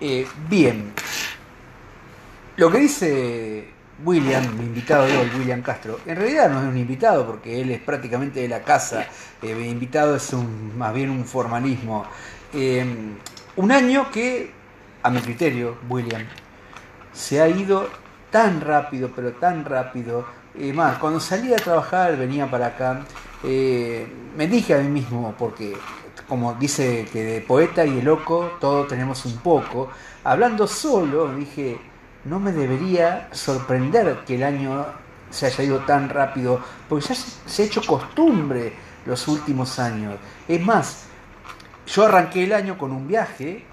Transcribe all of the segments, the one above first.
Eh, bien. Lo que dice William, mi invitado de hoy, William Castro, en realidad no es un invitado porque él es prácticamente de la casa. Eh, mi invitado es un, más bien un formalismo. Eh, un año que, a mi criterio, William, se ha ido tan rápido, pero tan rápido. Más, cuando salí a trabajar, venía para acá, me dije a mí mismo, porque como dice que de poeta y de loco todos tenemos un poco, hablando solo, dije, no me debería sorprender que el año se haya ido tan rápido, porque ya se, ha hecho costumbre los últimos años. Es más, yo arranqué el año con un viaje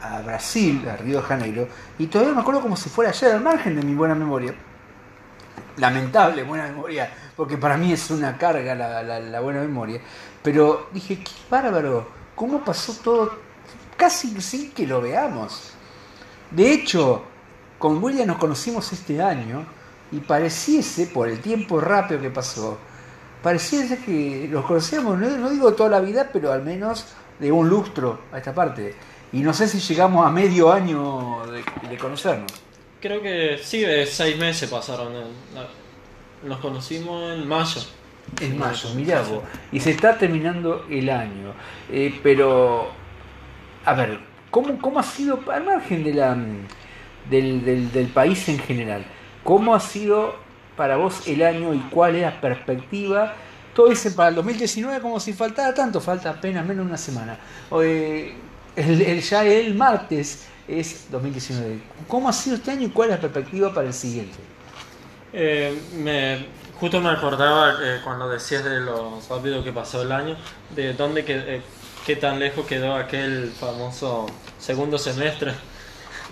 a Brasil, a Río de Janeiro, y todavía me acuerdo como si fuera ayer al margen de mi buena memoria. Lamentable buena memoria, porque para mí es una carga la, la- la buena memoria. Pero dije, qué bárbaro, cómo pasó todo casi sin que lo veamos. De hecho, con William nos conocimos este año y pareciese, por el tiempo rápido que pasó, pareciese que los conocíamos, no, digo toda la vida, pero al menos de un lustro a esta parte. Y no sé si llegamos a medio año de, conocernos. Creo que sí, seis meses pasaron. en- Nos conocimos en mayo. En mayo, mirá vos. Y se está terminando el año. Eh, pero, a ver, ¿cómo, ¿cómo ha sido, al margen de la, del, del, del país en general, cómo ha sido para vos el año y cuál es la perspectiva? Todo dice para el 2019 como si faltara tanto, falta apenas menos una semana. Eh, el- ya el martes es 2019. ¿Cómo ha sido este año y cuál es la perspectiva para el siguiente? Eh, me, justo me acordaba eh, cuando decías de lo rápido que pasó el año, de dónde que, eh, qué tan lejos quedó aquel famoso segundo semestre.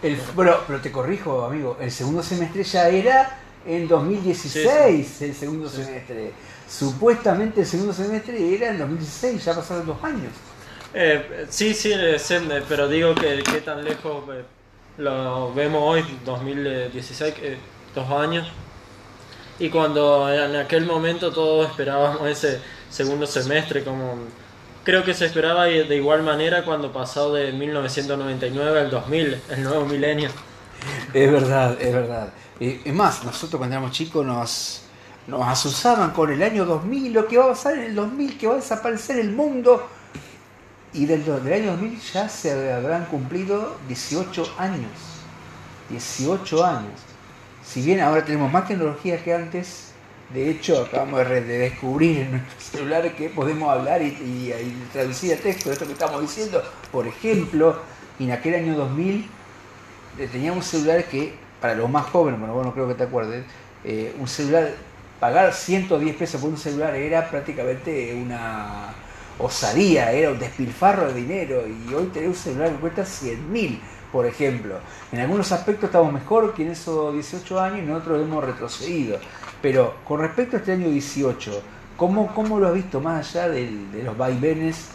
El, bueno, pero te corrijo, amigo, el segundo semestre ya era en 2016, el segundo Sí, sí. semestre. Supuestamente el segundo semestre era en 2016, ya pasaron dos años. Eh, sí, sí, eh, eh, pero digo que qué tan lejos lo vemos hoy, 2016, eh, dos años. Y cuando en aquel momento todos esperábamos ese segundo semestre, como creo que se esperaba de igual manera cuando pasó de 1999 al 2000, el nuevo milenio. Es verdad, es verdad. Eh, es más, nosotros cuando éramos chicos nos, nos asusaban con el año 2000, lo que va a pasar en el 2000, que va a desaparecer el mundo. Y del, del año 2000 ya se habrán cumplido 18 años. 18 años. Si bien ahora tenemos más tecnología que antes, de hecho acabamos de, de descubrir en nuestro celular que podemos hablar y, traducir a texto esto que estamos diciendo. Por ejemplo, en aquel año 2000 eh, teníamos un celular que, para los más jóvenes, bueno, vos no creo que te acuerdes, eh, un celular, pagar 110 pesos por un celular era prácticamente una osadía, era un despilfarro de dinero y hoy tener un celular que cuesta 100 mil, por ejemplo. En algunos aspectos estamos mejor que en esos 18 años y en otros hemos retrocedido. Pero con respecto a este año 18, ¿cómo, cómo lo has visto más allá de los vaivenes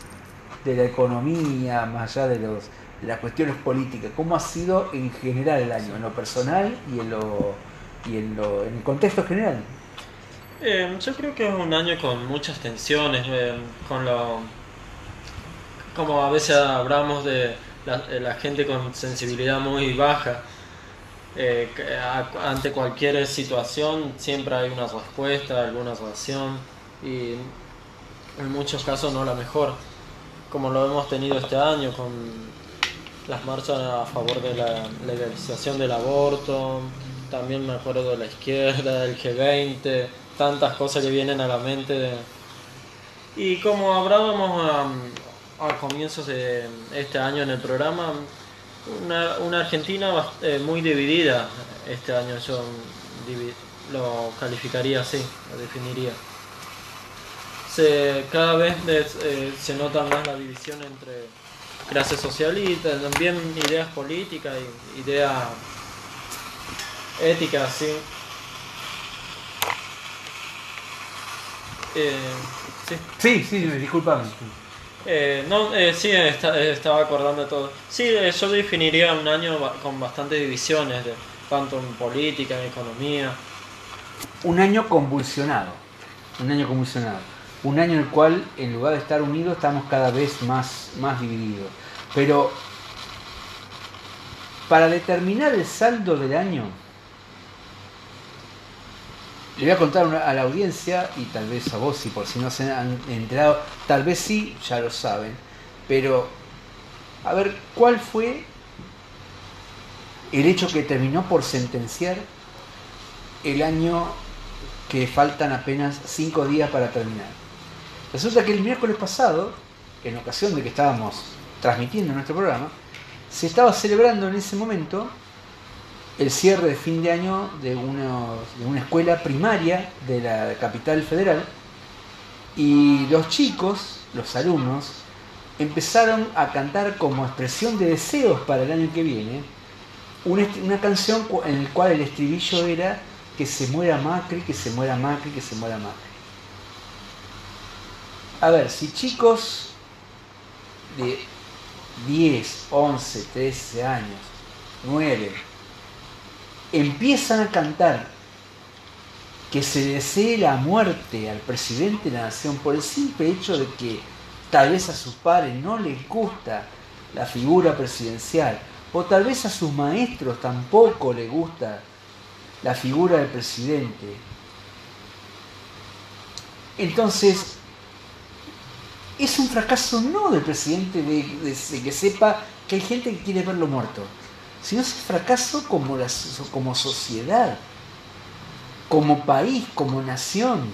de la economía, más allá de, los, las cuestiones políticas? ¿Cómo ha sido en general el año, en lo personal y en, lo, y en, lo, en el contexto general? Eh, yo creo que es un año con muchas tensiones, eh, con lo, como a veces hablamos de la, de la gente con sensibilidad muy baja. eh, ante cualquier situación siempre hay una respuesta, alguna reacción y en muchos casos no la mejor, como lo hemos tenido este año con las marchas a favor de la legalización del aborto, también me acuerdo de la izquierda, del G20, tantas cosas que vienen a la mente. de- Y como hablábamos a, a comienzos de este año en el programa, una, una Argentina eh, muy dividida este año, yo lo calificaría así, lo definiría. Se, cada vez eh, se nota más la división entre clase social también ideas políticas y ideas éticas, sí. Eh, sí. Sí, sí, disculpame. Eh, no, eh, sí, está- eh, estaba acordando todo. Sí, eh, yo definiría un año con bastantes divisiones, de, tanto en política, en economía. Un año convulsionado. Un año convulsionado. Un año en el cual, en lugar de estar unidos, estamos cada vez más, más divididos. Pero para determinar el saldo del año, le voy a contar a la audiencia y tal vez a vos, si por si no se han enterado, tal vez sí, ya lo saben, pero a ver, ¿cuál fue el hecho que terminó por sentenciar el año que faltan apenas cinco días para terminar? Resulta que el miércoles pasado, en ocasión de que estábamos transmitiendo nuestro programa, se estaba celebrando en ese momento el cierre de fin de año de, una escuela primaria de la capital federal y los chicos, los alumnos, empezaron a cantar como expresión de deseos para el año que viene una, una canción en la cual el estribillo era que se muera Macri, que se muera Macri, que se muera Macri. A ver, si chicos de 10, 11, 13 años, 9, empiezan a cantar que se desee la muerte al presidente de la nación por el simple hecho de que tal vez a sus padres no les gusta la figura presidencial, o tal vez a sus maestros tampoco les gusta la figura del presidente. Entonces, es un fracaso no del presidente de, que sepa que hay gente que quiere verlo muerto, sino es un fracaso como, como sociedad, como país, como nación.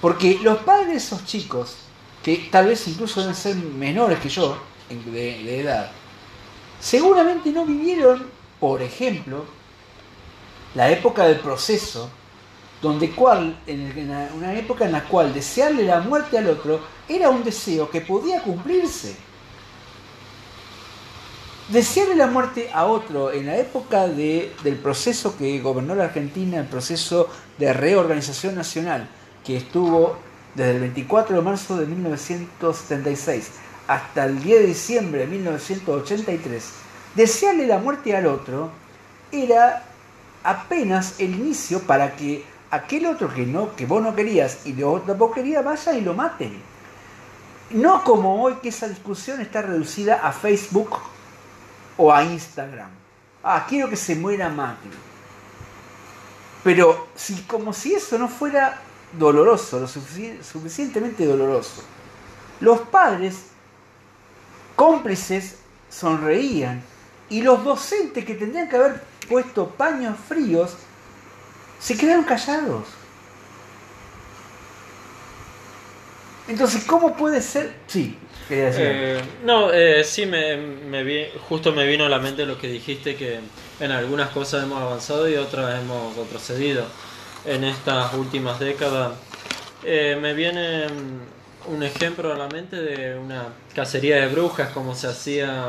Porque los padres de esos chicos, que tal vez incluso deben ser menores que yo de, de edad, seguramente no vivieron, por ejemplo, la época del proceso donde cual, en una época en la cual desearle la muerte al otro era un deseo que podía cumplirse. Desearle la muerte a otro en la época de, del proceso que gobernó la Argentina, el proceso de reorganización nacional, que estuvo desde el 24 de marzo de 1976 hasta el 10 de diciembre de 1983, desearle la muerte al otro era apenas el inicio para que aquel otro que no, que vos no querías y vos tampoco querías, vaya y lo maten. No como hoy que esa discusión está reducida a Facebook o a Instagram. Ah, quiero que se muera Macri. Pero si, como si eso no fuera doloroso, lo suficientemente doloroso. Los padres cómplices sonreían y los docentes que tendrían que haber puesto paños fríos se quedaron callados. Entonces, ¿cómo puede ser? Sí, quería decir. Eh, no, eh, sí, me, me vi, justo me vino a la mente lo que dijiste, que en algunas cosas hemos avanzado y otras hemos retrocedido en estas últimas décadas. Eh, me viene un ejemplo a la mente de una cacería de brujas, como se hacía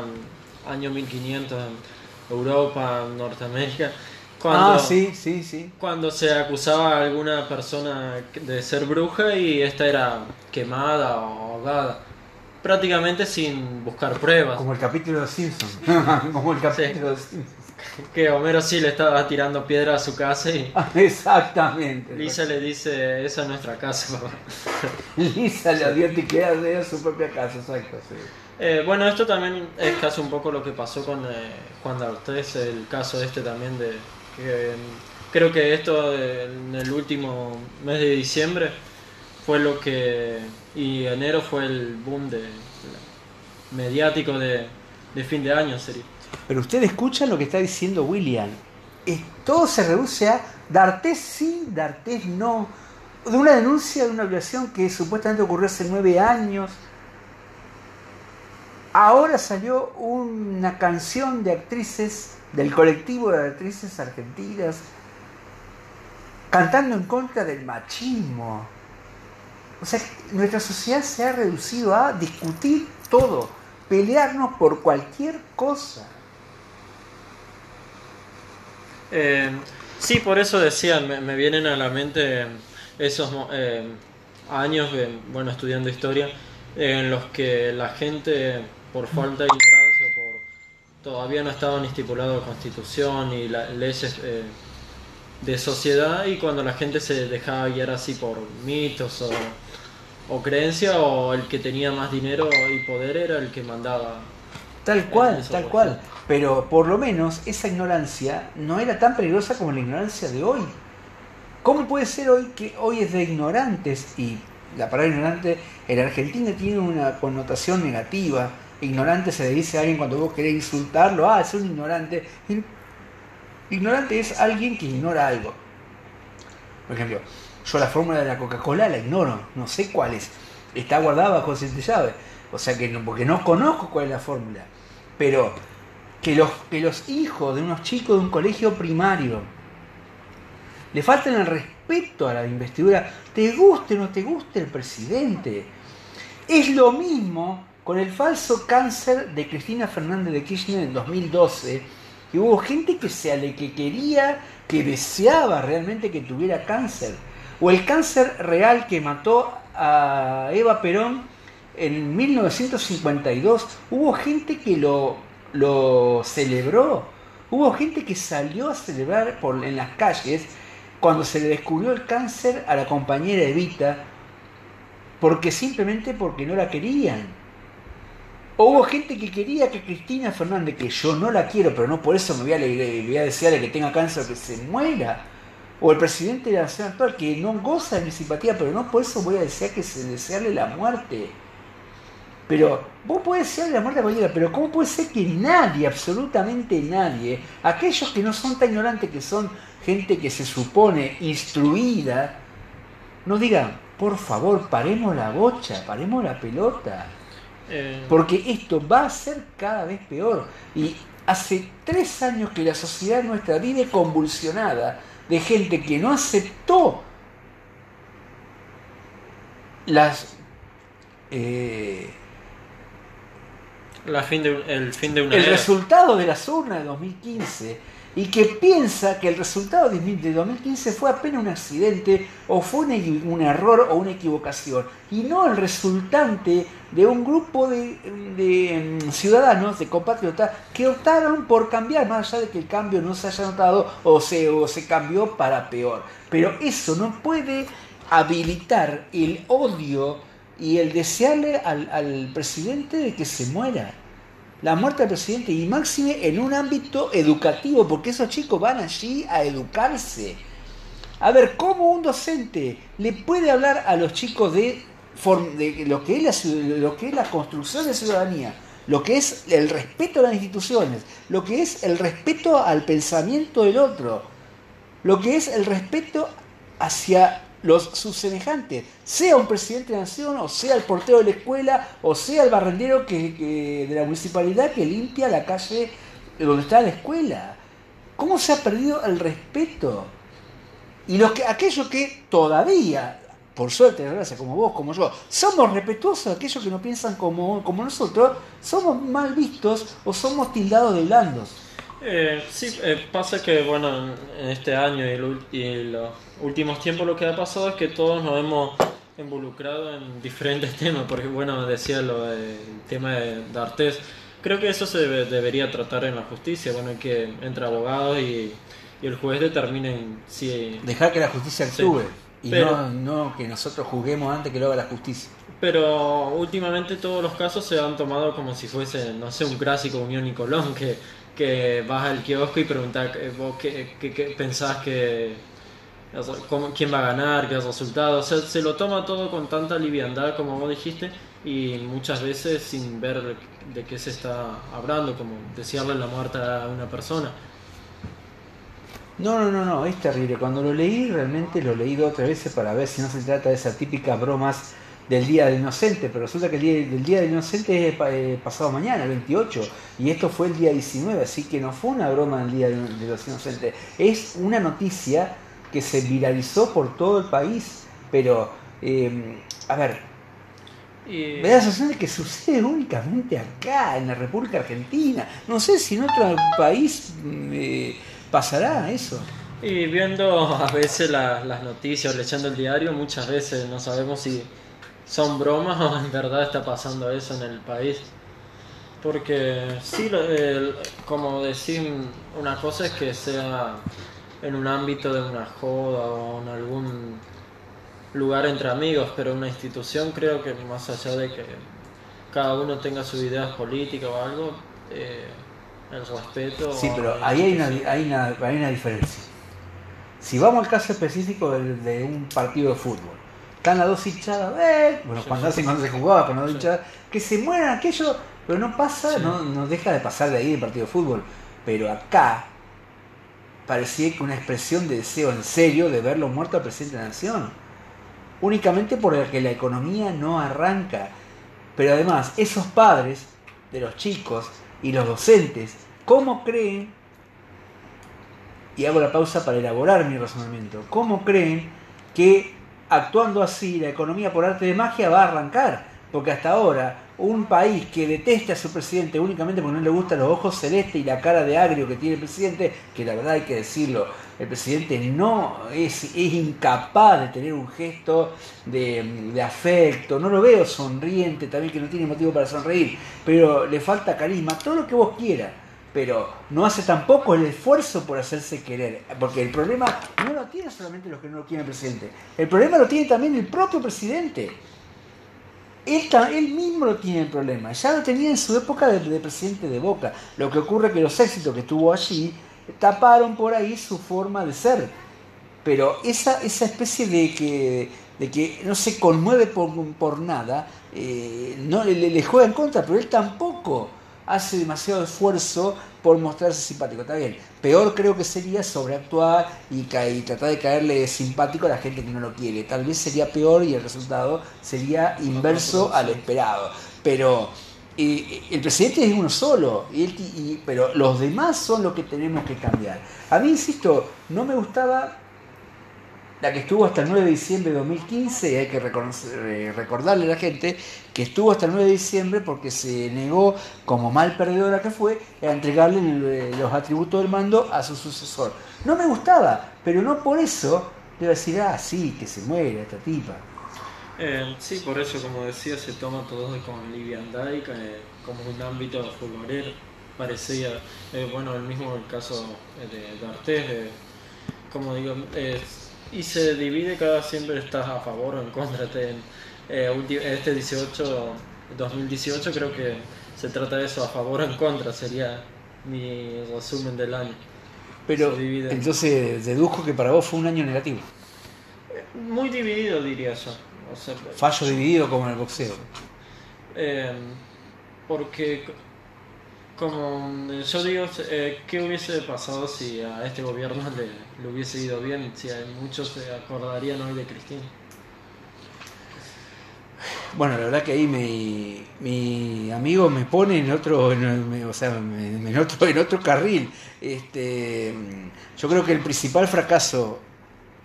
año 1500 en Europa, Norteamérica cuando, ah, sí, sí, sí. Cuando se acusaba a alguna persona de ser bruja y esta era quemada o ahogada. Prácticamente sin buscar pruebas. Como el capítulo de Simpsons. Como el capítulo de Simpsons. Que Homero sí le estaba tirando piedra a su casa y. Exactamente. Lisa le dice: Esa es nuestra casa, papá. Lisa le dio tiquear de su propia casa, exacto, sí. Eh, bueno, esto también es casi un poco lo que pasó con eh, Juan D'Artés, el caso este también de, creo que esto en el último mes de diciembre fue lo que. Y enero fue el boom de, mediático de, fin de año, sería. Pero usted escucha lo que está diciendo William. todo se reduce a D'Artés sí, D'Artés no. De una denuncia de una violación que supuestamente ocurrió hace nueve años. Ahora salió una canción de actrices del colectivo de actrices argentinas, cantando en contra del machismo. O sea, nuestra sociedad se ha reducido a discutir todo, pelearnos por cualquier cosa. Eh, sí, por eso decía, me, vienen a la mente esos eh, años, bueno, estudiando historia, en los que la gente, por falta de ignorancia, todavía no estaban estipulados constitución y las leyes eh, de sociedad y cuando la gente se dejaba guiar así por mitos o, o creencia o el que tenía más dinero y poder era el que mandaba Tal cual, tal por cual. Pero por lo menos esa ignorancia no era tan peligrosa como la ignorancia de hoy. ¿Cómo puede ser hoy que hoy es de ignorantes? Y la palabra ignorante en Argentina tiene una connotación negativa. Ignorante se le dice a alguien cuando vos querés insultarlo, ah, es un ignorante. Ig- Ignorante es alguien que ignora algo. Por ejemplo, yo la fórmula de la Coca-Cola la ignoro, no sé cuál es. Está guardada bajo siete llaves. O sea que no, porque no conozco cuál es la fórmula. Pero que los, que los hijos de unos chicos de un colegio primario le faltan el respeto a la investidura, te guste o no te guste el presidente. Es lo mismo con el falso cáncer de Cristina Fernández de Kirchner en 2012, que hubo gente que, se, ale- que quería, que deseaba realmente que tuviera cáncer. O el cáncer real que mató a Eva Perón en 1952. Hubo gente que lo, lo celebró. Hubo gente que salió a celebrar por, en las calles cuando se le descubrió el cáncer a la compañera Evita, porque simplemente porque no la querían. O hubo gente que quería que Cristina Fernández, que yo no la quiero, pero no por eso me voy a, voy a que tenga cáncer, que se muera. O el presidente de la nación actual, que no goza de mi simpatía, pero no por eso voy a desear que se desearle la muerte. Pero vos podés desearle la muerte a cualquiera, pero ¿cómo puede ser que nadie, absolutamente nadie, aquellos que no son tan ignorantes, que son gente que se supone instruida, no digan, por favor, paremos la bocha, paremos la pelota? Eh, Porque esto va a ser cada vez peor. Y hace tres años que la sociedad nuestra vive convulsionada de gente que no aceptó las... eh, la fin de, un- el fin de una el era. resultado de las urnas de 2015 y que piensa que el resultado de de 2015 fue apenas un accidente o fue un error o una equivocación y no el resultante de un grupo de, mm, ciudadanos, de compatriotas que optaron por cambiar, más allá de que el cambio no se haya notado o se, o se cambió para peor. Pero eso no puede habilitar el odio y el desearle al, al presidente de que se muera la muerte del presidente y máxime en un ámbito educativo, porque esos chicos van allí a educarse. A ver, ¿cómo un docente le puede hablar a los chicos de, de lo, que es la, lo que es la construcción de ciudadanía, lo que es el respeto a las instituciones, lo que es el respeto al pensamiento del otro, lo que es el respeto hacia los sus semejantes, sea un presidente de nación, o sea el portero de la escuela, o sea el barrendero que, que- de la municipalidad que limpia la calle donde está la escuela. ¿Cómo se ha perdido el respeto? Y los que, aquellos que todavía, por suerte, desgracia, como vos, como yo, somos respetuosos, aquellos que no piensan como, como nosotros, somos mal vistos o somos tildados de blandos. Eh, sí, eh, pasa que bueno, en- este año y, el y los últimos tiempos lo que ha pasado es que todos nos hemos involucrado en diferentes temas, porque bueno, decía lo del tema de D'Artés, creo que eso se debe- debería tratar en la justicia, bueno, que entre abogados y, y el juez determinen si... Dejar que la justicia Sí, actúe y pero- no, no que nosotros juzguemos antes que lo haga la justicia. Pero últimamente todos los casos se han tomado como si fuese, no sé, un clásico Unión y Colón, que, que vas al kiosco y preguntas eh, vos qué, qué- qué pensás que... quién va a ganar, qué resultado. O sea, se lo toma todo con tanta liviandad como vos dijiste y muchas veces sin ver de qué se está hablando, como desearle la muerte a una persona. No, no, no, no, es terrible. Cuando lo leí, realmente lo leí dos o tres veces para ver si no se trata de esas típicas bromas del Día del Inocente, pero resulta que el Día del Día del Inocente es eh, pasado mañana, el 28, y esto fue el día 19, así que no fue una broma del Día de de los Inocentes, es una noticia que se viralizó por todo el país, pero, eh, a ver, Y... me da la sensación de que sucede únicamente acá, en la República Argentina, no sé si en otro país mm, eh, pasará eso. Y viendo a veces la- las noticias leyendo el diario, muchas veces no sabemos si son bromas o en verdad está pasando eso en el país. Porque sí, como decir, una cosa es que sea en un ámbito de una joda o en algún lugar entre amigos, pero una institución creo que más allá de que cada uno tenga sus ideas políticas o algo, eh, el respeto. Sí, pero ahí hay una, hay, una, hay una diferencia. Si vamos al caso específico de, de un partido de fútbol, están las dos hinchadas, eh, bueno, Sí, cuando, sí. hacen, cuando se jugaba con las dos hinchadas, que se mueran aquello, pero no pasa, no, no deja de pasar de ahí el partido de fútbol. Pero acá parecía que una expresión de deseo en serio de verlo muerto al presidente de la nación. Únicamente porque la economía no arranca. Pero además, esos padres de los chicos y los docentes, ¿cómo creen? Y hago la pausa para elaborar mi razonamiento. ¿Cómo creen que actuando así la economía por arte de magia va a arrancar? Porque hasta ahora un país que detesta a su presidente únicamente porque no le gustan los ojos celestes y la cara de agrio que tiene el presidente, que la verdad hay que decirlo, el presidente no es, es incapaz de tener un gesto de, de afecto, no lo veo sonriente, también que no tiene motivo para sonreír, pero le falta carisma, todo lo que vos quieras, pero no hace tampoco el esfuerzo por hacerse querer, porque el problema no lo tiene solamente los que no lo quieren el presidente, el problema lo tiene también el propio presidente. Él, mismo lo tiene el problema. Ya lo tenía en su época de, de presidente de Boca. Lo que ocurre es que los éxitos que tuvo allí taparon por ahí su forma de ser. Pero esa, esa especie de que, de que no se conmueve por, por nada, eh, no le, le juega en contra, pero él tampoco hace demasiado esfuerzo por mostrarse simpático. Está bien, peor creo que sería sobreactuar y, tratar de caerle simpático a la gente que no lo quiere. Tal vez sería peor y el resultado sería inverso al esperado. Pero eh, el presidente es uno solo, y él y- pero los demás son los que tenemos que cambiar. A mí, insisto, no me gustaba la que estuvo hasta el 9 de diciembre de 2015, y hay que eh, recordarle a la gente que estuvo hasta el 9 de diciembre porque se negó, como mal perdedora que fue, a entregarle eh, los atributos del mando a su sucesor. No me gustaba, pero no por eso a decir, ah, sí, que se muere esta tipa. Eh, sí, por eso, como decía, se toma todo con liviandad y como un ámbito futbolero. Parecía, eh, bueno, el mismo el caso de, de Artés, como digo, eh, y se divide cada siempre estás a favor o en contra. Este, eh, este 18, 2018 creo que se trata de eso, a favor o en contra, sería mi resumen del año. Pero entonces dedujo que para vos fue un año negativo. Muy dividido diría yo. O sea, Fallo dividido como en el boxeo. Eh, porque, como eh, yo digo, eh, ¿qué hubiese pasado si a este gobierno le, hubiese ido bien? Si muchos se acordarían hoy de Cristina. Bueno, la verdad que ahí mi, mi amigo me pone en otro, o sea, en otro, en otro carril. Este, yo creo que el principal fracaso,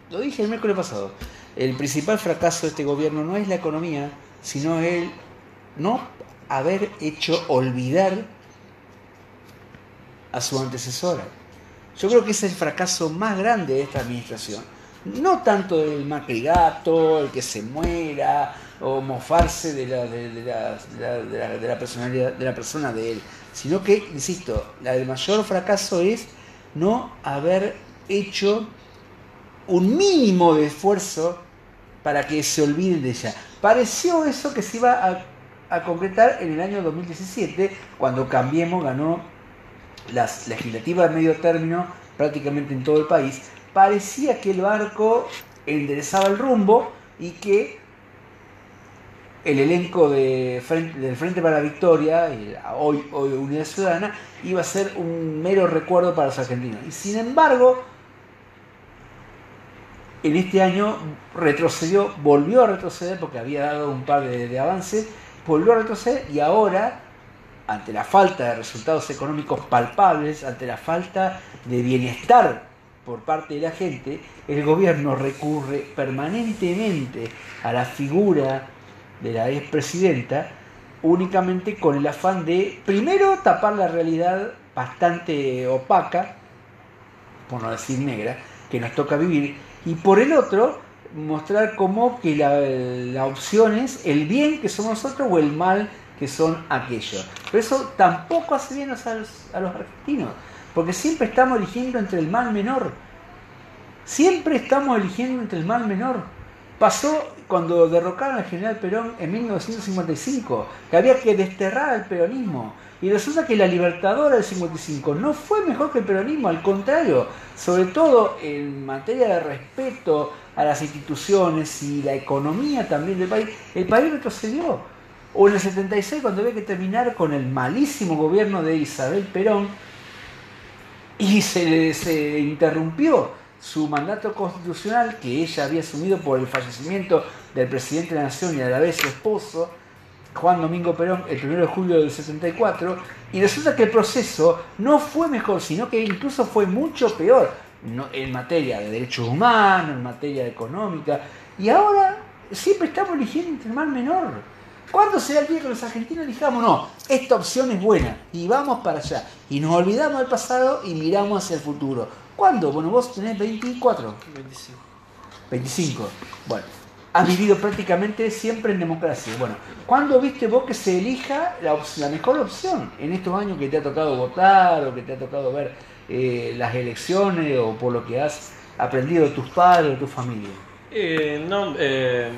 lo dije el miércoles pasado, el principal fracaso de este gobierno no es la economía, sino el no haber hecho olvidar a su antecesora. Yo creo que es el fracaso más grande de esta administración. No tanto el macrigato, el que se muera, o mofarse de la, de, la, de la- de la- personalidad, de la persona de él, sino que, insisto, el mayor fracaso es no haber hecho un mínimo de esfuerzo para que se olviden de ella. Pareció eso que se iba a, a concretar en el año 2017, cuando Cambiemos ganó las legislativas de medio término prácticamente en todo el país, parecía que el barco enderezaba el rumbo y que el elenco del Frente para la Victoria, hoy, hoy Unidad Ciudadana, iba a ser un mero recuerdo para los argentinos. Y sin embargo, en este año retrocedió, volvió a retroceder porque había dado un par de avances, volvió a retroceder y ahora, ante la falta de resultados económicos palpables, ante la falta de bienestar por parte de la gente, el gobierno recurre permanentemente a la figura de la expresidenta únicamente con el afán de, primero, tapar la realidad bastante opaca, por no decir negra, que nos toca vivir, y por el otro, mostrar como que la, la opción es el bien que somos nosotros o el mal que son aquellos. Pero eso tampoco hace bien a los, a los argentinos, porque siempre estamos eligiendo entre el mal menor. Siempre estamos eligiendo entre el mal menor. Pasó cuando derrocaron al general Perón en 1955, que había que desterrar al peronismo. Y resulta que la Libertadora del 55 no fue mejor que el peronismo, al contrario, sobre todo en materia de respeto a las instituciones y la economía también del país, el país retrocedió. O en el 76, cuando había que terminar con el malísimo gobierno de Isabel Perón, y se, se interrumpió su mandato constitucional que ella había asumido por el fallecimiento del presidente de la Nación y a la vez su esposo, Juan Domingo Perón, el 1 de julio del 64, y resulta que el proceso no fue mejor, sino que incluso fue mucho peor en materia de derechos humanos, en materia económica, y ahora siempre estamos eligiendo entre el mal menor. ¿Cuándo será el día que los argentinos dijamos, no, esta opción es buena y vamos para allá? Y nos olvidamos del pasado y miramos hacia el futuro. ¿Cuándo? Bueno, vos tenés 24. 25. 25. Bueno, has vivido prácticamente siempre en democracia. Bueno, ¿cuándo viste vos que se elija la, la mejor opción en estos años que te ha tocado votar o que te ha tocado ver eh, las elecciones o por lo que has aprendido de tus padres o de tu familia? Eh, no, eh,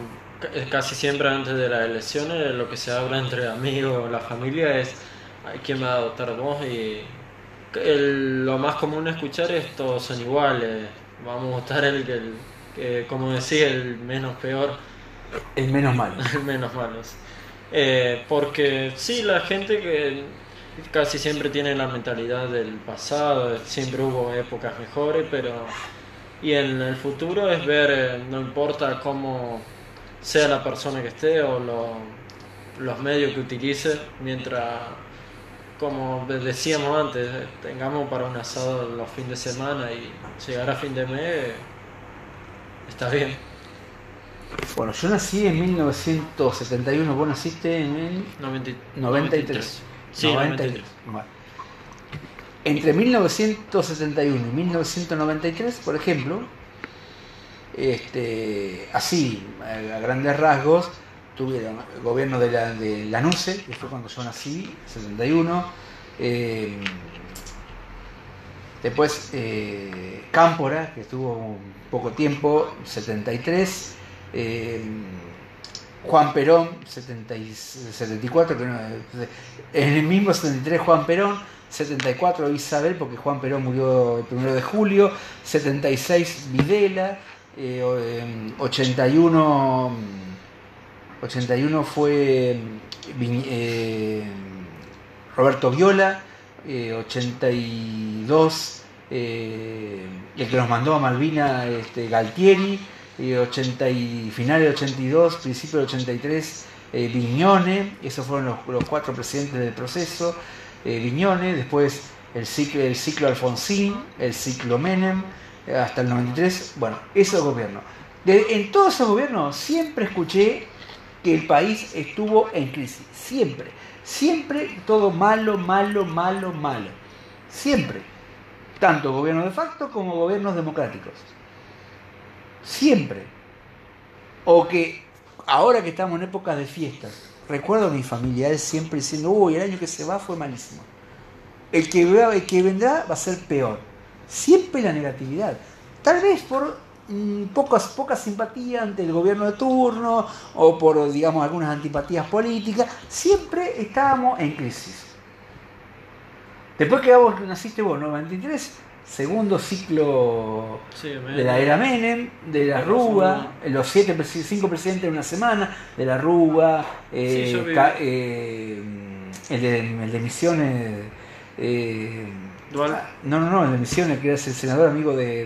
casi siempre antes de las elecciones lo que se habla entre amigos o la familia es quién va a votar vos y el- lo más común escuchar es todos son iguales, vamos a votar el que, el- que, como decía, el menos peor, El menos malo. el menos malos. Eh, porque sí, la gente que casi siempre tiene la mentalidad del pasado, siempre hubo épocas mejores, pero... Y en el futuro es ver, eh, no importa cómo sea la persona que esté o lo- los medios que utilice, mientras, como decíamos antes, tengamos para un asado los fines de semana y llegar a fin de mes, está bien. Bueno, yo nací en 1971, vos naciste en el 90 93. Sí, 93. Bueno. Entre 1971 y 1993, por ejemplo, este, así, a grandes rasgos, tuvieron el gobierno de la de Lanuse, que fue cuando yo nací, 71. eh, después eh, Cámpora, que estuvo un poco tiempo, 73. eh, Juan Perón, 70 y 74, que no- en el mismo 73 Juan Perón, 74 Isabel, porque Juan Perón murió el 1 de julio, 76 Videla, eh, o- em, 81, 81 fue Viñ- eh, Roberto Viola, eh, 82 eh, el que nos mandó a Malvina este, Galtieri, eh, 80 y, final del 82, principio del 83 eh, Viñone, esos fueron los, los cuatro presidentes del proceso, eh, Viñone, después el ciclo, el ciclo Alfonsín, el ciclo Menem, eh, hasta el 93, bueno, esos gobiernos. De- en todos esos gobiernos siempre escuché que el país estuvo en crisis, siempre, siempre todo malo, malo, malo, malo, siempre, tanto gobiernos de facto como gobiernos democráticos, siempre. O que ahora que estamos en épocas de fiestas, recuerdo a mis familiares siempre diciendo, uy, el año que se va fue malísimo. El que, el que vendrá va a ser peor. Siempre la negatividad. Tal vez por mm, pocas, poca simpatía ante el gobierno de turno o por, digamos, algunas antipatías políticas, siempre estábamos en crisis. Después que vos naciste vos, 93, segundo ciclo Sí, de la era Menem, de la Rúa, los siete, cinco presidentes en una semana, de la Rúa, eh, Sí, eh, el, de, el de Misiones, eh, Ah, no, no, no, el de Misiones, que era el senador amigo de,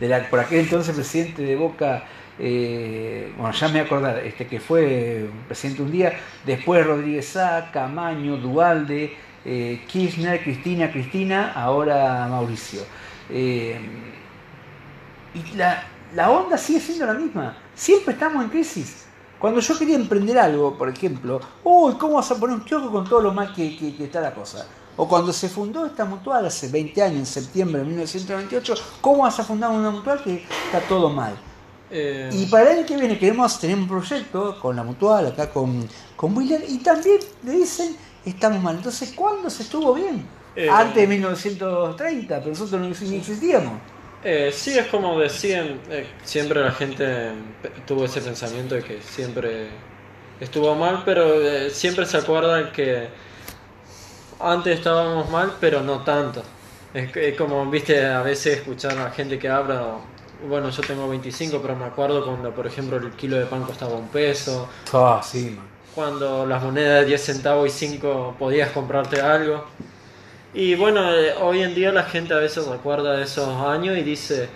de- la, por aquel entonces presidente de Boca, eh, bueno, ya me voy a acordar, este, que fue presidente un día, después Rodríguez Sá, Camaño, Dualde, eh, Kirchner, Cristina, Cristina, ahora Mauricio. Eh, y la, la onda sigue siendo la misma. Siempre estamos en crisis. Cuando yo quería emprender algo, por ejemplo, uy, ¿cómo vas a poner un kiosco con todo lo mal que está la cosa? O cuando se fundó esta mutual hace 20 años, en septiembre de 1998, ¿cómo vas a fundar una mutual que está todo mal? Eh, Y para el que viene queremos tener un proyecto con la mutual, acá con, con William, y también le dicen, estamos mal. Entonces, ¿cuándo se estuvo bien? Eh, Antes de 1930, pero nosotros no existíamos. Eh, sí, es como decían, eh, siempre la gente tuvo ese pensamiento de que siempre estuvo mal, pero siempre se acuerdan que antes estábamos mal, pero no tanto. Es, como, viste, a veces escuchar a gente que habla, bueno, yo tengo 25, pero me acuerdo cuando, por ejemplo, el kilo de pan costaba un peso. Ah, sí, man. Cuando las monedas de 10 centavos y 5 podías comprarte algo. Y bueno, eh, hoy en día la gente a veces recuerda de esos años y dice,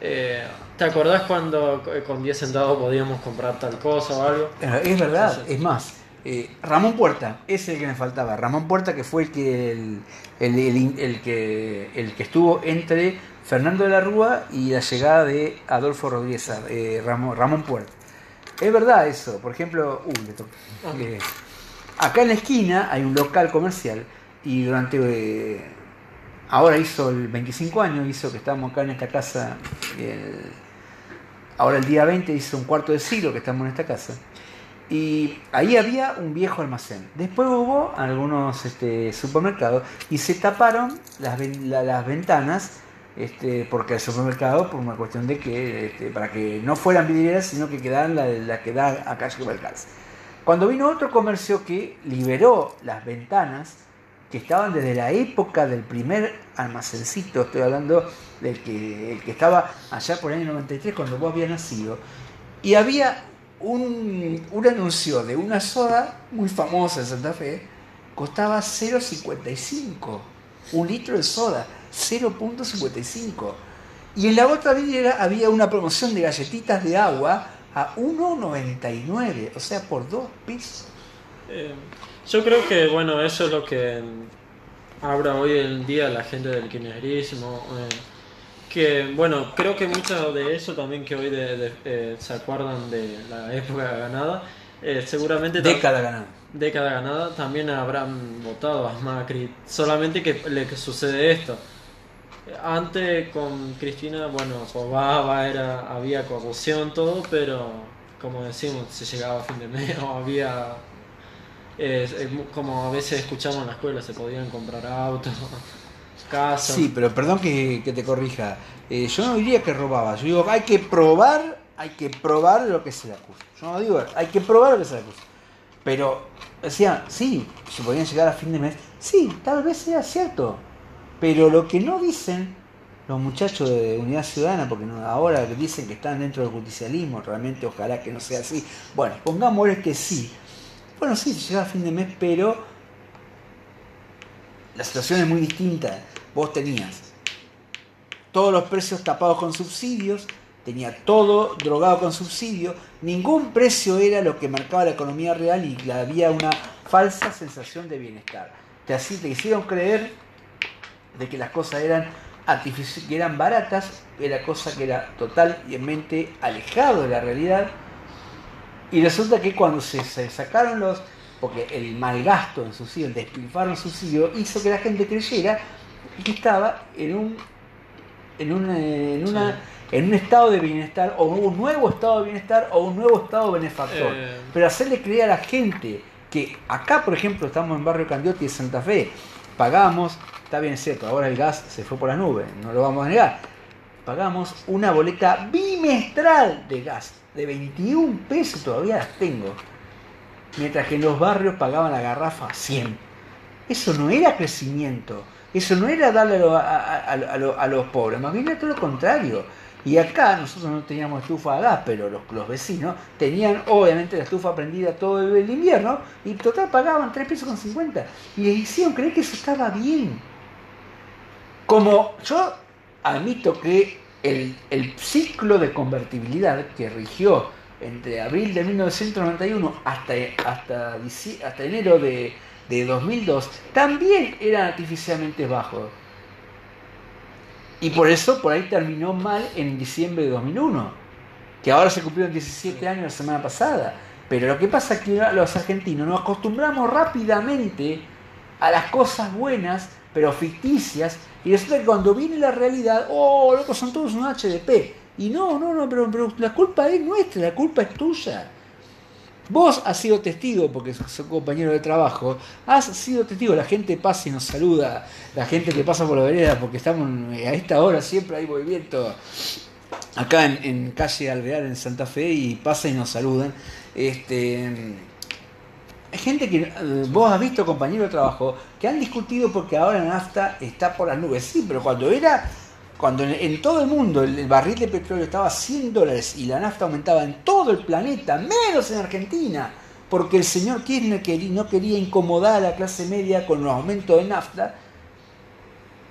eh, ¿te acordás cuando con 10 centavos podíamos comprar tal cosa o algo? Es verdad, es más. Eh, Ramón Puerta, ese es el que me faltaba. Ramón Puerta, que fue el que, el, el, que, el que estuvo entre Fernando de la Rúa y la llegada de Adolfo Rodríguez, Ramón, Ramón Puerta. Es verdad eso. Por ejemplo, acá en la esquina hay un local comercial y durante eh, ahora hizo el 25 años hizo que estamos acá en esta casa ahora el día 20 hizo un cuarto de siglo que estamos en esta casa y ahí había un viejo almacén. Después hubo algunos este, supermercados y se taparon las, las ventanas este, porque el supermercado por una cuestión de que este, para que no fueran vidrieras sino que quedaran la, la que da a calle Balcás cuando vino otro comercio que liberó las ventanas que estaban desde la época del primer almacencito, estoy hablando del que, el que estaba allá por el año 93 cuando vos habías nacido, y había un, anuncio de una soda muy famosa en Santa Fe, costaba 0,55, un litro de soda, 0.55. Y en la otra vidriera había una promoción de galletitas de agua a 1,99, o sea, por dos pesos. Eh, yo creo que, bueno, eso es lo que habla hoy en día la gente del kirchnerismo. Eh, que, bueno, creo que mucho de eso también que hoy de, eh, se acuerdan de la época ganada, eh, seguramente... Década ganada. Década ganada, también habrán votado a Macri. Solamente que le sucede esto. Antes con Cristina, bueno, robaba, era, había corrupción, todo, pero como decimos, se llegaba a fin de mes o había como a veces escuchamos en la escuela, se podían comprar autos, Sí, pero perdón que, te corrija. Eh, yo no diría que robaba, yo digo hay que probar, hay que probar lo que se le acusa. Yo no digo, hay que probar lo que se le acusa. Pero decía, sí, se podían llegar a fin de mes. Sí, tal vez sea cierto. Pero lo que no dicen los muchachos de Unidad Ciudadana, porque ahora dicen que están dentro del justicialismo, realmente ojalá que no sea así. Bueno, pongámosle que sí. Bueno, sí, se llega a fin de mes, pero la situación es muy distinta. Vos tenías todos los precios tapados con subsidios, tenía todo drogado con subsidio, ningún precio era lo que marcaba la economía real y había una falsa sensación de bienestar. Te, así, te hicieron creer de que las cosas eran que eran baratas, era cosa que era totalmente alejado de la realidad y resulta que cuando se, sacaron los, porque el mal gasto en subsidio, el despilfarro en subsidio, hizo que la gente creyera que estaba en un, en en una en un estado de bienestar, o un nuevo estado de bienestar, o un nuevo estado benefactor. Eh. Pero hacerle creer a la gente que acá, por ejemplo, estamos en Barrio Candiotti de Santa Fe, pagamos, está bien cierto, ahora el gas se fue por las nubes, no lo vamos a negar, pagamos una boleta bimestral de gas de 21 pesos todavía las tengo. Mientras que en los barrios pagaban la garrafa 100. Eso no era crecimiento. Eso no era darle a, los pobres. Más bien era todo lo contrario. Y acá nosotros no teníamos estufa a gas, pero los, vecinos tenían obviamente la estufa prendida todo el, invierno y total pagaban 3 pesos con 50. Y les hicieron creer que eso estaba bien. Como yo admito que el, ciclo de convertibilidad que rigió entre abril de 1991 hasta, hasta, hasta enero de, 2002 también era artificialmente bajo. Y por eso por ahí terminó mal en diciembre de 2001, que ahora se cumplieron 17 años la semana pasada. Pero lo que pasa es que los argentinos nos acostumbramos rápidamente a las cosas buenas, pero ficticias, y resulta que cuando viene la realidad, oh, loco, son todos un HDP. Y no, no, no, pero, la culpa es nuestra, la culpa es tuya. Vos has sido testigo, porque sos compañero de trabajo, has sido testigo, la gente pasa y nos saluda, la gente que pasa por la vereda, porque estamos a esta hora siempre hay movimiento acá en, calle Alvear, en Santa Fe, y pasa y nos saludan. Este, hay gente que eh, vos has visto, compañero de trabajo, que han discutido porque ahora nafta está por las nubes. Sí, pero cuando era cuando en, todo el mundo el, barril de petróleo estaba a 100 dólares y la nafta aumentaba en todo el planeta, menos en Argentina, porque el señor Kirchner no quería incomodar a la clase media con los aumentos de nafta,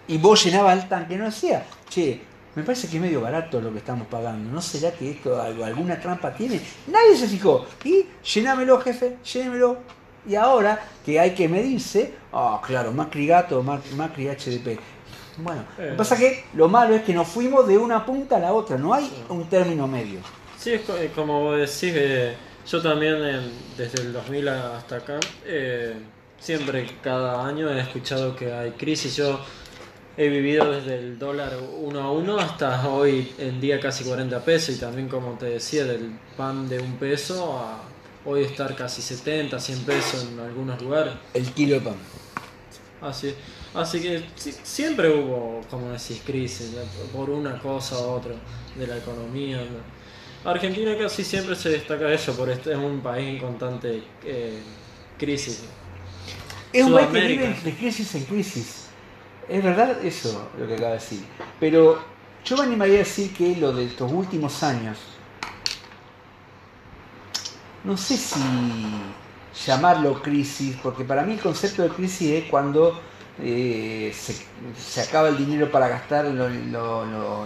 y vos llenabas el tanque, no decía, che, me parece que es medio barato lo que estamos pagando, ¿no será que esto alguna trampa tiene? Nadie se fijó, y llenámelo jefe, llénemelo. Y ahora que hay que medirse, ah, claro, Macri Gato, Macri HDP bueno, lo que pasa que lo malo es que nos fuimos de una punta a la otra, no hay un término medio. Sí, es eh, como vos decís, eh, yo también desde el 2000 hasta acá, eh, siempre cada año he escuchado que hay crisis. Yo he vivido desde el dólar 1 a 1 hasta hoy en día casi 40 pesos y también como te decía, del pan de un peso a hoy estar casi 70, 100 pesos en algunos lugares. El kilo de pan. Así Así que siempre hubo, como decís, crisis, por una cosa u otra, de la economía. Argentina casi siempre se destaca eso, por este es un país en constante eh, crisis. Es un país que vive de crisis en crisis. Es verdad eso lo que acaba de decir. Pero yo me animaría a decir que lo de estos últimos años, no sé si llamarlo crisis, porque para mí el concepto de crisis es cuando eh, se, acaba el dinero para gastar lo, lo,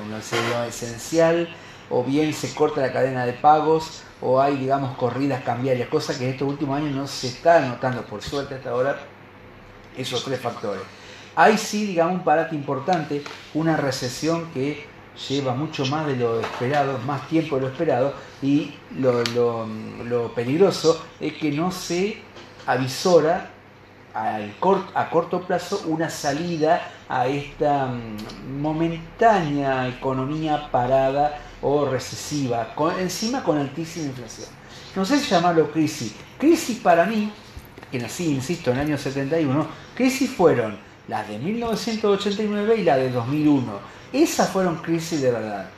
esencial, o bien se corta la cadena de pagos, o hay, digamos, corridas cambiarias, cosa que en estos últimos años no se está notando, por suerte hasta ahora, esos tres factores. Hay sí, digamos, un parate importante, una recesión que lleva mucho más de lo esperado, más tiempo de lo esperado, y lo, lo peligroso es que no se avisora a corto plazo una salida a esta mm, momentánea economía parada o recesiva, encima con altísima inflación. No sé llamarlo crisis. Crisis para mí, que nací, insisto, en el año 71, crisis fueron las de 1989 y la de 2001. Esas fueron crisis de verdad.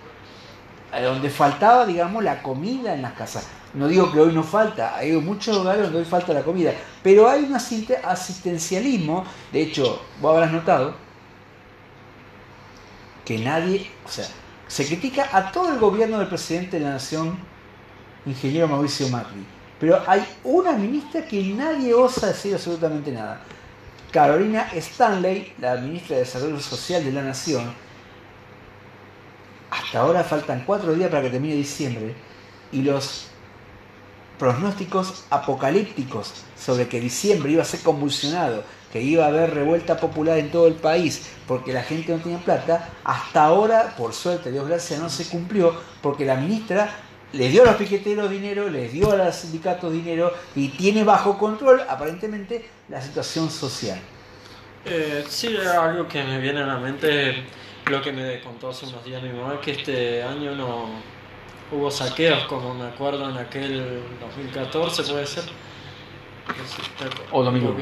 Donde faltaba, digamos, la comida en las casas. No digo que hoy no falta, hay muchos lugares donde hoy falta la comida, pero hay un asistencialismo, de hecho, vos habrás notado, que nadie, o sea, se critica a todo el gobierno del presidente de la nación, ingeniero Mauricio Macri, pero hay una ministra que nadie osa decir absolutamente nada. Carolina Stanley, la ministra de Desarrollo Social de la Nación, hasta ahora faltan cuatro días para que termine diciembre, y los pronósticos apocalípticos sobre que diciembre iba a ser convulsionado, que iba a haber revuelta popular en todo el país porque la gente no tenía plata, hasta ahora, por suerte, Dios gracias, no se cumplió porque la ministra le dio a los piqueteros dinero, les dio a los sindicatos dinero y tiene bajo control, aparentemente, la situación social. Eh, sí, algo que me viene a la mente, lo que me contó hace unos días mi mamá, que este año no, hubo saqueos, como me acuerdo en aquel 2014, puede ser. O 2001.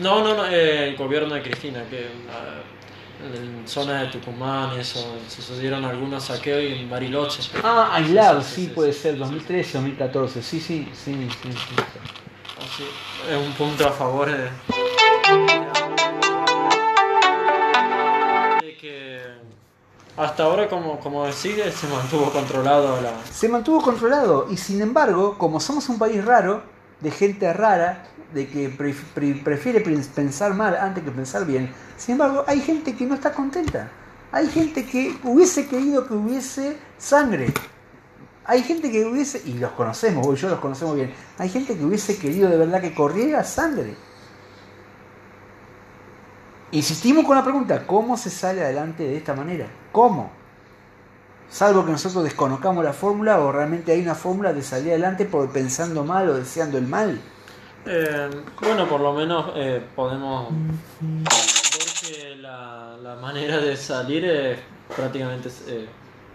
No, no, no, eh, el gobierno de Cristina, que ah, en zona de Tucumán, eso, sucedieron algunos saqueos y en Bariloche. Ah, aislado, sí, puede ser, 2013, 2014, sí, sí, sí, sí. sí. es un punto a favor de Hasta ahora, como, como se mantuvo controlado la... Se mantuvo controlado y sin embargo, como somos un país raro, de gente rara, de que prefiere pensar mal antes que pensar bien, sin embargo, hay gente que no está contenta. Hay gente que hubiese querido que hubiese sangre. Hay gente que hubiese, y los conocemos, vos y yo los conocemos bien, hay gente que hubiese querido de verdad que corriera sangre. Insistimos con la pregunta, ¿cómo se sale adelante de esta manera? ¿Cómo? Salvo que nosotros desconozcamos la fórmula o realmente hay una fórmula de salir adelante por pensando mal o deseando el mal. Eh, bueno, por lo menos eh, podemos ver que la, manera de salir es prácticamente, eh,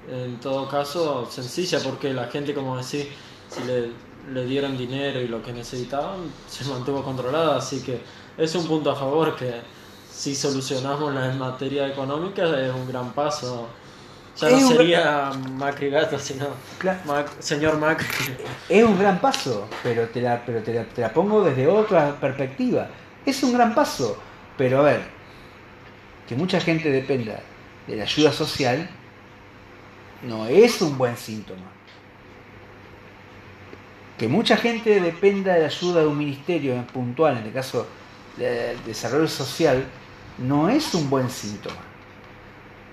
en todo caso, sencilla, porque la gente, como decís, si le, le dieron dinero y lo que necesitaban, se mantuvo controlada, así que es un punto a favor que si solucionamos la materia económica es un gran paso. Ya Es no sería Macri Gato, sino Claro. Mac- señor Macri. Es un gran paso, pero te la, pero te la, te la pongo desde otra perspectiva. Es un gran paso, pero a ver, que mucha gente dependa de la ayuda social no es un buen síntoma. Que mucha gente dependa de la ayuda de un ministerio en puntual, en el caso del desarrollo social, no es un buen síntoma.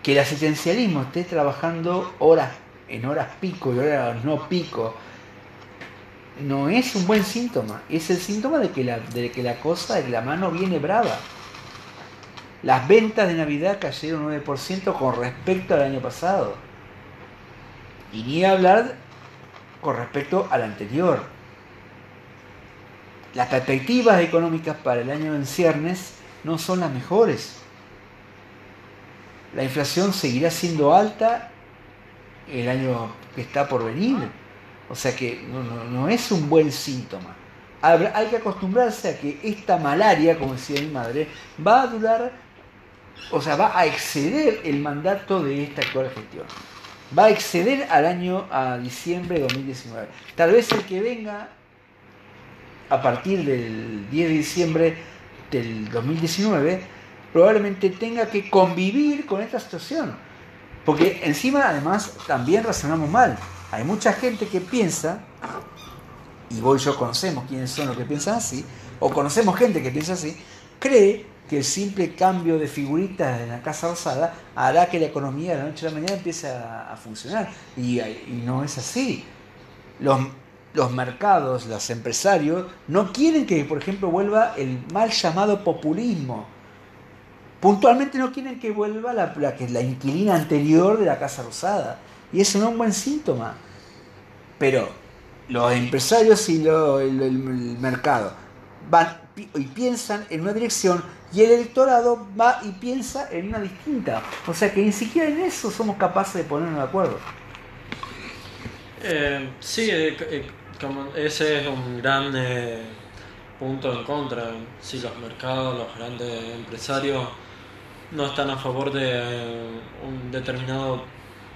Que el asistencialismo esté trabajando horas en horas pico y horas no pico, no es un buen síntoma. Es el síntoma de que la, de que la cosa, de que la mano viene brava. Las ventas de Navidad cayeron 9% con respecto al año pasado. Y ni hablar con respecto al anterior. Las perspectivas económicas para el año en ciernes no son las mejores. La inflación seguirá siendo alta el año que está por venir. O sea que no, no- es un buen síntoma. Hay que acostumbrarse a que esta malaria, como decía mi madre, va a durar, o sea, va a exceder el mandato de esta actual gestión. Va a exceder al año, a diciembre de 2019. Tal vez el que venga a partir del 10 de diciembre del 2019 probablemente tenga que convivir con esta situación. Porque encima, además, también razonamos mal. Hay mucha gente que piensa, y vos y yo conocemos quiénes son los que piensan así, o conocemos gente que piensa así, cree que el simple cambio de figuritas en la Casa Rosada hará que la economía de la noche a la mañana empiece a, funcionar. Y, y no es así. Los, los mercados, los empresarios, no quieren que, por ejemplo, vuelva el mal llamado populismo. Puntualmente no quieren que vuelva la, la, la inquilina anterior de la Casa Rosada. Y eso no es un buen síntoma. Pero los empresarios y lo- el, el- mercado van y piensan en una dirección y el electorado va y piensa en una distinta. O sea que ni siquiera en eso somos capaces de ponernos de acuerdo. Eh, sí, eh, eh, ese es un gran punto en contra. Si los mercados, los grandes empresarios no están a favor de eh, un determinado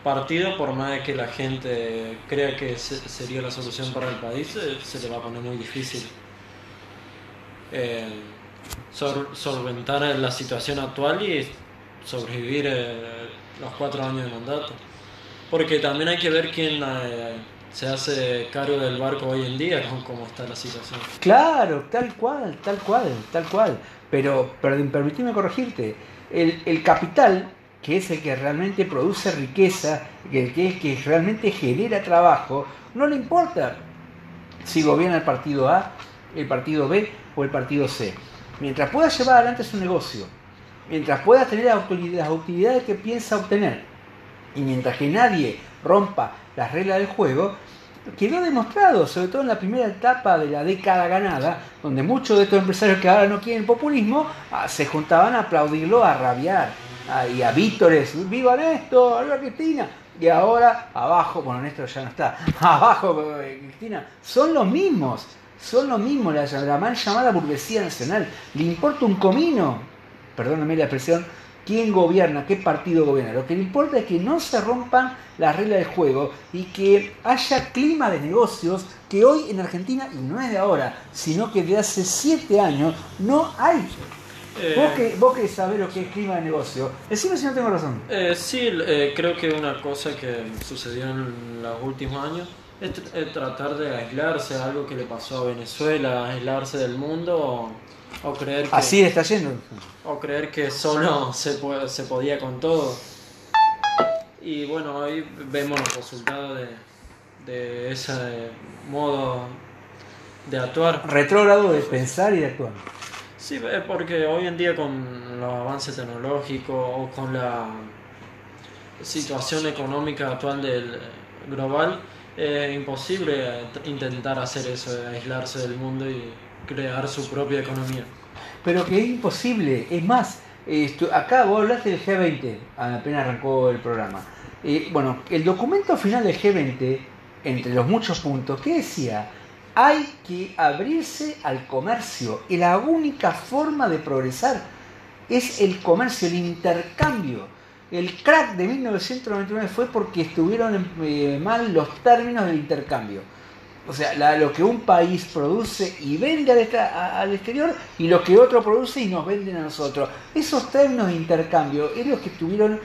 partido, por más que la gente crea que se- sería la solución para el país, eh, se le va a poner muy difícil. Eh, solventar la situación actual y sobrevivir eh, los cuatro años de mandato. Porque también hay que ver quién se hace cargo del barco hoy en día, cómo está la situación. Claro, tal cual, tal cual, tal cual. Pero, pero permíteme corregirte. El, el capital, que es el que realmente produce riqueza, que, que es que realmente genera trabajo, no le importa si gobierna el partido A, el partido B o el partido C. Mientras pueda llevar adelante su negocio, mientras pueda tener las utilidades que piensa obtener, y mientras que nadie rompa las reglas del juego, quedó demostrado, sobre todo en la primera etapa de la década ganada, donde muchos de estos empresarios que ahora no quieren populismo, ah, se juntaban a aplaudirlo, a rabiar, ah, y a vítores, ¡viva Néstor! ¡Viva Cristina! Y ahora, abajo, bueno, Néstor ya no está, abajo eh, Cristina, son los mismos, son los mismos, la, la mal llamada burguesía nacional. ¿Le importa un comino? Perdóname la expresión, quién gobierna, qué partido gobierna. Lo que le importa es que no se rompan las reglas del juego y que haya clima de negocios que hoy en Argentina, y no es de ahora, sino que de hace siete años, no hay. Eh, Vos que, vos que sabés lo que es clima de negocio, decime si no tengo razón. eh, sí, eh, creo que una cosa que sucedió en los últimos años es, tr- es tratar de aislarse, algo que le pasó a Venezuela, aislarse del mundo o, o creer que... Así le está yendo. o creer que solo se, puede, se podía con todo. Y bueno, hoy vemos los resultados de, de ese modo de actuar. Retrógrado de pensar y de actuar. Sí, porque hoy en día con los avances tecnológicos o con la situación económica actual del global, es imposible intentar hacer eso, aislarse del mundo y crear su propia economía. Pero que es imposible. Es más, acá vos hablaste del G20, apenas arrancó el programa. Eh, bueno, el documento final del G20, entre los muchos puntos, ¿qué decía? Hay que abrirse al comercio y la única forma de progresar es el comercio, el intercambio. El crack de 1999 fue porque estuvieron eh, mal los términos del intercambio. O sea, la- lo que un país produce y vende al, exterior y lo que otro produce y nos venden a nosotros. Esos términos de intercambio eran los que tuvieron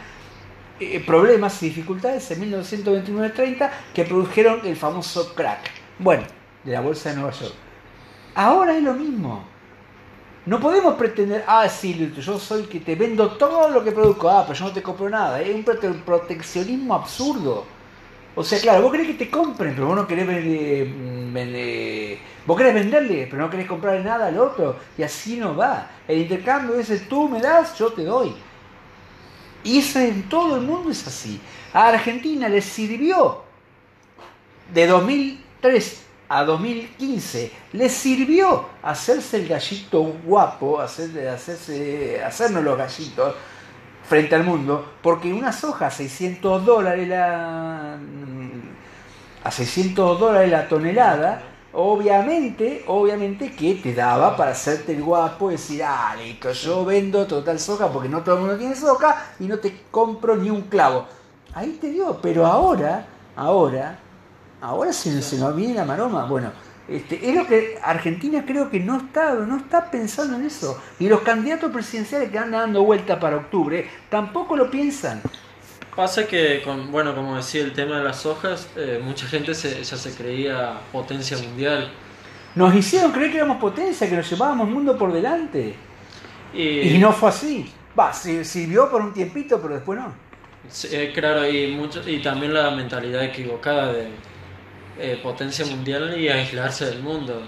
eh, problemas y dificultades en 1929-30 que produjeron el famoso crack. Bueno, de la bolsa de Nueva York. Ahora es lo mismo. No podemos pretender, ah, sí, yo soy el que te vendo todo lo que produzco, ah, pero yo no te compro nada. Es un prote- proteccionismo absurdo. O sea, claro, vos querés que te compren, pero vos no querés vender, vender- vos querés venderle, pero no querés comprarle nada al otro. Y así no va. El intercambio es el tú me das, yo te doy. Y eso en todo el mundo es así. A Argentina le sirvió de 2003 a 2015, le sirvió hacerse el gallito guapo, hacer, hacerse, hacernos los gallitos frente al mundo, porque una soja a 600 dólares la, a 600 dólares la tonelada, obviamente, obviamente que te daba para hacerte el guapo y decir, ah, listo, yo vendo total soja porque no todo el mundo tiene soja y no te compro ni un clavo. Ahí te dio, pero ahora, ahora, ahora se, se nos viene la maroma. Bueno, este, es lo que Argentina creo que no está, no está pensando en eso. Y los candidatos presidenciales que andan dando vuelta para octubre tampoco lo piensan. Pasa que, con, bueno, como decía el tema de las hojas, eh, mucha gente se, ya se creía potencia mundial. Nos hicieron creer que éramos potencia, que nos llevábamos el mundo por delante. Y, Y no fue así. Va, si- sirvió por un tiempito, pero después no. Sí, eh, claro, y, mucho, y también la mentalidad equivocada de eh, potencia mundial y aislarse del mundo.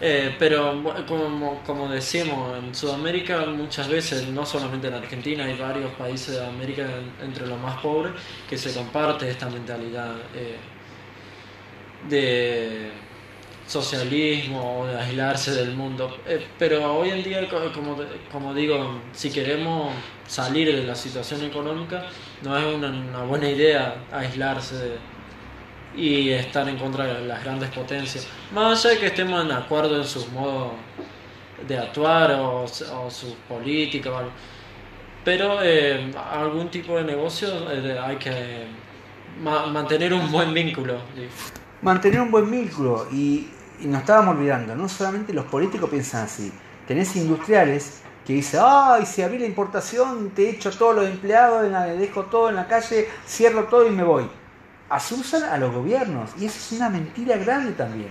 Eh, pero como, como decimos, en Sudamérica muchas veces, no solamente en Argentina, hay varios países de América en- entre los más pobres que se comparte esta mentalidad eh, de socialismo o de aislarse del mundo. Eh, pero hoy en día, co- como, como digo, si queremos salir de la situación económica, no es una, una buena idea aislarse de- y estar en contra de las grandes potencias. Más allá de que estemos en acuerdo en sus modos de actuar o, sus políticas. Pero eh, algún tipo de negocio eh, hay que ma- mantener un buen vínculo. mantener un buen vínculo y, y nos estábamos olvidando, no solamente los políticos piensan así, tenés industriales que dicen, ay, si abrí la importación, te echo todos los empleados, dejo todo en la calle, cierro todo y me voy. Asusan a los gobiernos y eso es una mentira grande también.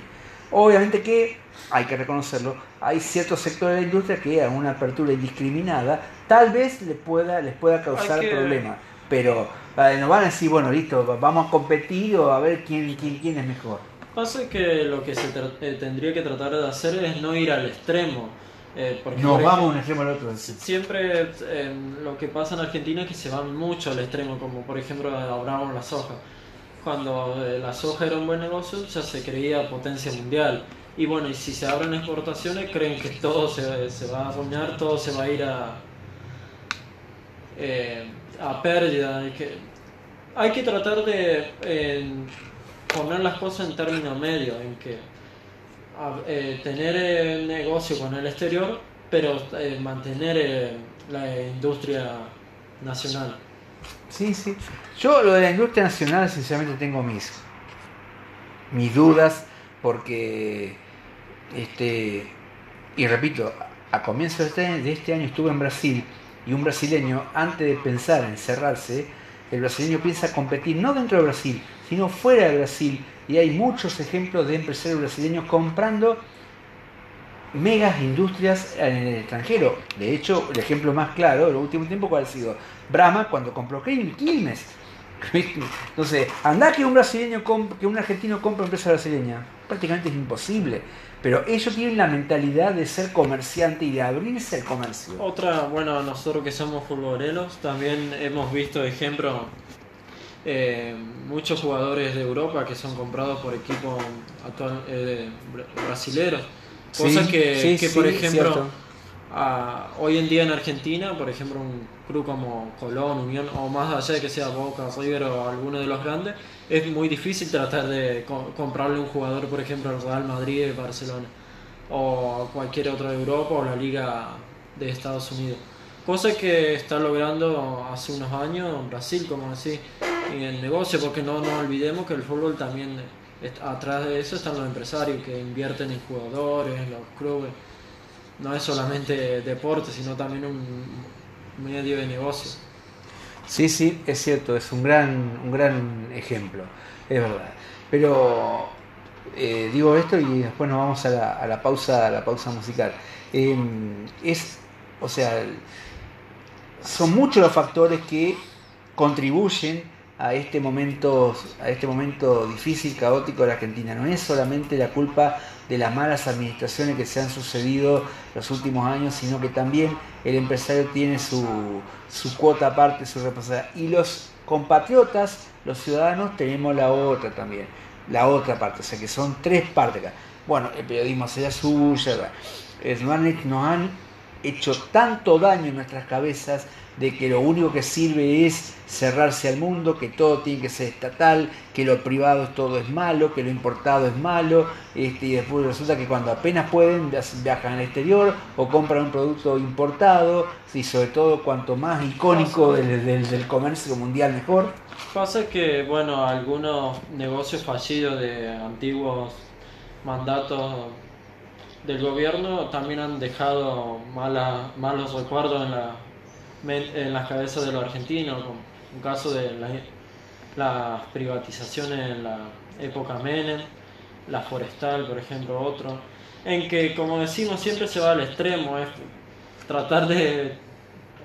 Obviamente que, hay que reconocerlo, hay ciertos sectores de la industria que a una apertura indiscriminada tal vez les pueda, les pueda causar que- problemas. Pero eh, nos van a decir, bueno, listo, vamos a competir o a ver quién, quién, quién es mejor. Pasa que lo que se eh, tendría que tratar de hacer es no ir al extremo. eh, porque Nos por vamos de un extremo al otro. Siempre eh, lo que pasa en Argentina es que se van mucho al extremo, como por ejemplo hablábamos la soja. Cuando eh, la soja era un buen negocio, ya se creía potencia mundial. Y bueno, y si se abren exportaciones, creen que todo se, se va a arruinar, todo se va a ir a, eh, a pérdida. hay que tratar de eh, poner las cosas en términos medios, en que tener eh, negocio con el exterior, pero mantener la industria nacional. Sí, sí. Yo lo de la industria nacional, sinceramente, tengo mis, mis dudas, porque, este, y repito, a comienzos de este, de este año estuve en Brasil y un brasileño, antes de pensar en cerrarse, el brasileño piensa competir no dentro de Brasil, sino fuera de Brasil. Y hay muchos ejemplos de empresarios brasileños comprando megas industrias en el extranjero. De hecho, el ejemplo más claro en el último tiempo, ¿cuál ha sido? Brahma cuando compró Quil- Entonces, andá que un brasileño que un argentino compre empresa brasileña. Prácticamente es imposible. Pero ellos tienen la mentalidad de ser comerciante y de abrirse al comercio. Otra, bueno, nosotros que somos futboleros también hemos visto ejemplos, eh, muchos jugadores de Europa que son comprados por equipos actual, eh, bra- brasileros. Cosas Sí, que, sí, que, sí, por ejemplo, cierto. hoy en día en Argentina, por ejemplo, un club como Colón, Unión, o más allá de que sea Boca, River o alguno de los grandes, es muy difícil tratar de comprarle un jugador, por ejemplo, al Real Madrid, Barcelona, o cualquier otro de Europa o la Liga de Estados Unidos. Cosa que está logrando hace unos años en Brasil, como así, en el negocio, porque no nos olvidemos que el fútbol también, atrás de eso están los empresarios que invierten en jugadores, en los clubes. No es solamente deporte, sino también un medio de negocio. Sí, sí, es cierto, es un gran, un gran ejemplo, es verdad. Pero eh, digo esto y después nos vamos a la, a la pausa, a la pausa musical. Em, es, o sea, son muchos los factores que contribuyen a este momento, a este momento difícil, caótico de la Argentina. No es solamente la culpa de las malas administraciones que se han sucedido los últimos años, sino que también el empresario tiene su, su cuota aparte, su responsabilidad. Y los compatriotas, los ciudadanos, tenemos la otra también, la otra parte, o sea que son tres partes acá. Bueno, el periodismo sea suya, nos han, nos han hecho tanto daño en nuestras cabezas de que lo único que sirve es cerrarse al mundo, que todo tiene que ser estatal, que lo privado todo es malo, que lo importado es malo, este, y después resulta que cuando apenas pueden viajan al exterior o compran un producto importado, y sobre todo cuanto más icónico del, del, comercio mundial mejor. Pasa que, bueno, algunos negocios fallidos de antiguos mandatos del gobierno también han dejado mala, malos recuerdos en la en las cabezas de los argentinos, como un caso de las la privatizaciones en la época Menem, la forestal, por ejemplo, otro, en que, como decimos, siempre se va al extremo, es tratar de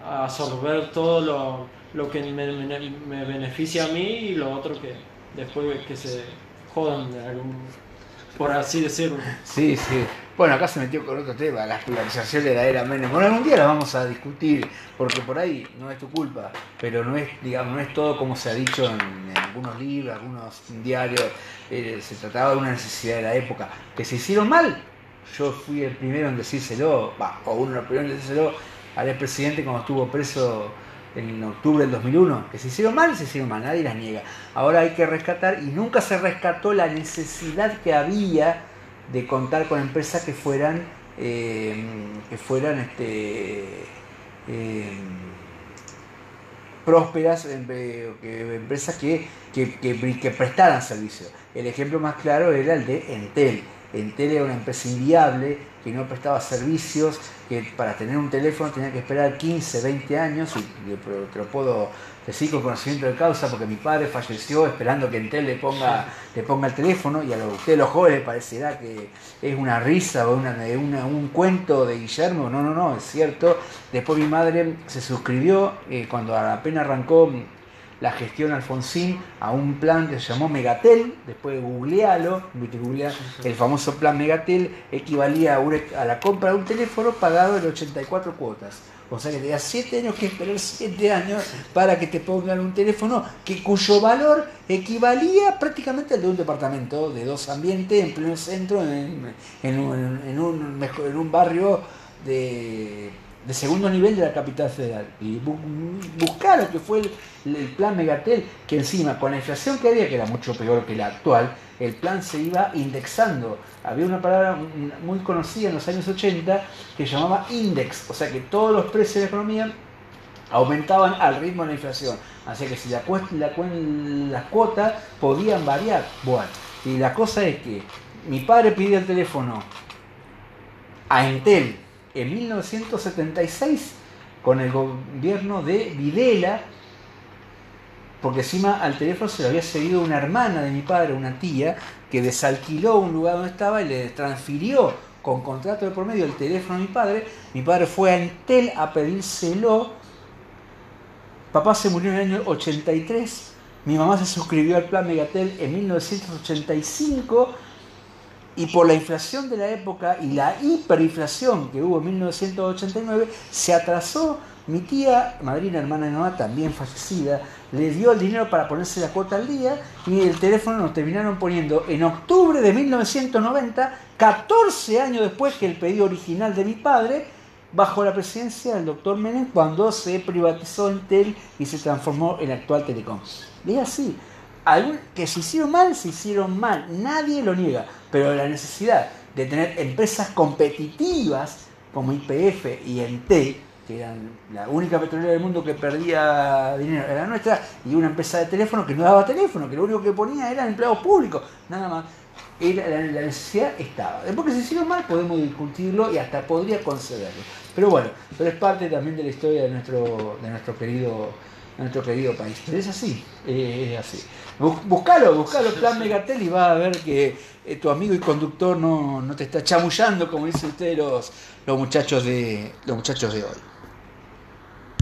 absorber todo lo, lo que me, me, beneficia a mí y lo otro que después que se jodan de algún por así decirlo. Sí, sí. Bueno, acá se metió con otro tema, las privatizaciones de la era Menem. Bueno, algún día la vamos a discutir, porque por ahí no es tu culpa, pero no es, digamos, no es todo como se ha dicho en, algunos libros, algunos diarios. Eh, se trataba de una necesidad de la época. Que se hicieron mal, yo fui el primero en decírselo, o uno de los primeros en decírselo al expresidente cuando estuvo preso en octubre del 2001, que se hicieron mal, se hicieron mal, nadie las niega. Ahora hay que rescatar y nunca se rescató la necesidad que había de contar con empresas que fueran, eh, que fueran este, eh, prósperas, empresas que, que, que, prestaran servicio. El ejemplo más claro era el de Entel. Entel era una empresa inviable que no prestaba servicios, que para tener un teléfono tenía que esperar 15, 20 años, y te lo puedo decir con conocimiento de causa, porque mi padre falleció esperando que Entel le ponga, le ponga el teléfono, y a ustedes los jóvenes parecerá que es una risa o una, un cuento de Guillermo, no, no, no, es cierto. Después mi madre se suscribió, eh, cuando apenas arrancó la gestión Alfonsín a un plan que se llamó Megatel, después googlealo, el famoso plan Megatel equivalía a, la compra de un teléfono pagado en 84 cuotas. O sea que tenías 7 años que esperar 7 años para que te pongan un teléfono que cuyo valor equivalía prácticamente al de un departamento de dos ambientes en pleno centro, en, en, un, en un, en un barrio de de segundo nivel de la capital federal. Y buscar lo que fue el, plan Megatel, que encima con la inflación que había, que era mucho peor que la actual, el plan se iba indexando. Había una palabra muy conocida en los años 80 que llamaba index, o sea que todos los precios de la economía aumentaban al ritmo de la inflación. Así que si la, la, las cuotas podían variar. Bueno, y la cosa es que mi padre pidió el teléfono a Entel en 1976 con el gobierno de Videla, porque encima al teléfono se lo había seguido una hermana de mi padre, una tía, que desalquiló un lugar donde estaba y le transfirió con contrato de por medio el teléfono a mi padre. Mi padre fue a Entel a pedírselo. Papá se murió en el año 83. Mi mamá se suscribió al plan Megatel en 1985 y por la inflación de la época y la hiperinflación que hubo en 1989, se atrasó. Mi tía, madrina hermana de mamá, también fallecida, le dio el dinero para ponerse la cuota al día y el teléfono nos terminaron poniendo en octubre de 1990, 14 años después que el pedido original de mi padre, bajo la presidencia del doctor Menem cuando se privatizó Entel y se transformó en actual Telecom. Es así. Que se hicieron mal, se hicieron mal. Nadie lo niega. Pero la necesidad de tener empresas competitivas como IPF y Entel, que eran la única petrolera del mundo que perdía dinero, era nuestra, y una empresa de teléfono que no daba teléfono, que lo único que ponía eran empleados públicos, nada más la, necesidad estaba. Después que se hicieron mal podemos discutirlo y hasta podría concederlo. Pero bueno, pero es parte también de la historia de nuestro, de nuestro querido nuestro querido país. Pero es así, es así. Buscalo, buscalo, Plan Megatel y vas a ver que eh, tu amigo y conductor no, no te está chamullando como dicen ustedes los, los muchachos de los muchachos de hoy.